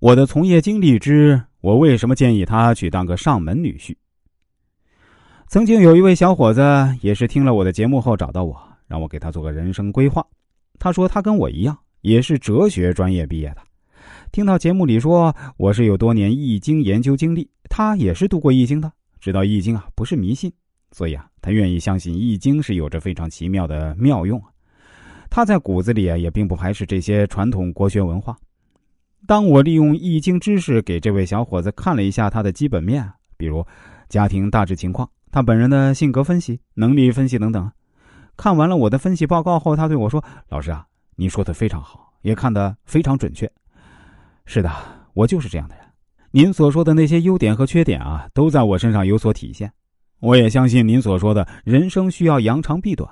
我的从业经历之我为什么建议他去当个上门女婿？曾经有一位小伙子也是听了我的节目后找到我，让我给他做个人生规划。他说他跟我一样，也是哲学专业毕业的。听到节目里说我是有多年易经研究经历，他也是读过易经的，知道易经啊不是迷信，所以啊他愿意相信易经是有着非常奇妙的妙用。他在骨子里啊也并不排斥这些传统国学文化。当我利用易经知识给这位小伙子看了一下他的基本面，比如家庭大致情况、他本人的性格分析、能力分析等等，看完了我的分析报告后，他对我说：“老师啊，您说的非常好，也看得非常准确。是的，我就是这样的人。您所说的那些优点和缺点啊，都在我身上有所体现。我也相信您所说的人生需要扬长避短。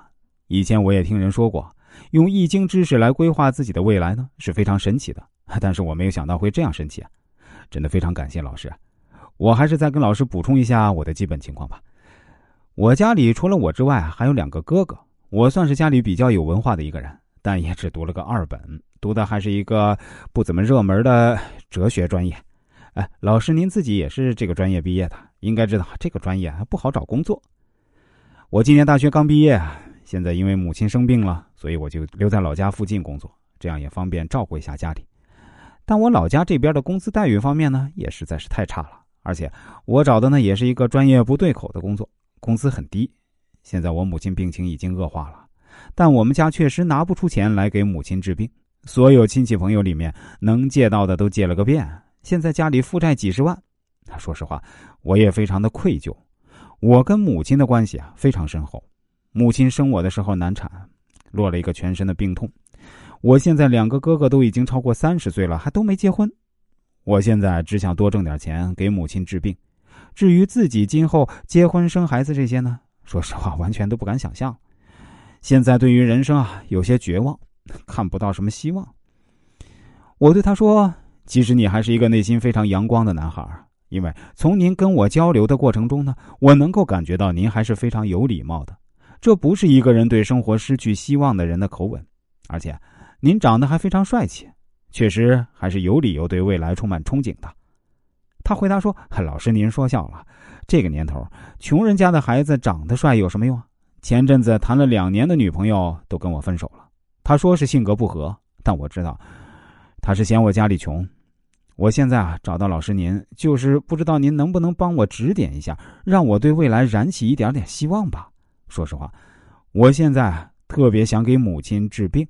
以前我也听人说过，用易经知识来规划自己的未来呢，是非常神奇的。” 但是我没有想到会这样神奇啊！真的非常感谢老师。我还是再跟老师补充一下我的基本情况吧。我家里除了我之外还有两个哥哥，我算是家里比较有文化的一个人，但也只读了个二本，读的还是一个不怎么热门的哲学专业。哎，老师您自己也是这个专业毕业的，应该知道这个专业还不好找工作。我今年大学刚毕业，现在因为母亲生病了，所以我就留在老家附近工作，这样也方便照顾一下家里。但我老家这边的工资待遇方面呢，也实在是太差了，而且我找的呢也是一个专业不对口的工作，工资很低。现在我母亲病情已经恶化了，但我们家确实拿不出钱来给母亲治病，所有亲戚朋友里面能借到的都借了个遍，现在家里负债几十万。说实话，我也非常的愧疚。我跟母亲的关系啊非常深厚，母亲生我的时候难产，落了一个全身的病痛。我现在两个哥哥都已经超过三十岁了，还都没结婚。我现在只想多挣点钱给母亲治病。至于自己今后结婚生孩子这些呢，说实话完全都不敢想象。现在对于人生啊有些绝望，看不到什么希望。我对他说：“其实你还是一个内心非常阳光的男孩，因为从您跟我交流的过程中呢，我能够感觉到您还是非常有礼貌的。这不是一个人对生活失去希望的人的口吻，而且。”您长得还非常帅气，确实还是有理由对未来充满憧憬的。他回答说：“老师，您说笑了。这个年头，穷人家的孩子长得帅有什么用啊？前阵子谈了两年的女朋友都跟我分手了。他说是性格不合，但我知道他是嫌我家里穷。我现在啊，找到老师您，就是不知道您能不能帮我指点一下，让我对未来燃起一点点希望吧。说实话，我现在特别想给母亲治病。”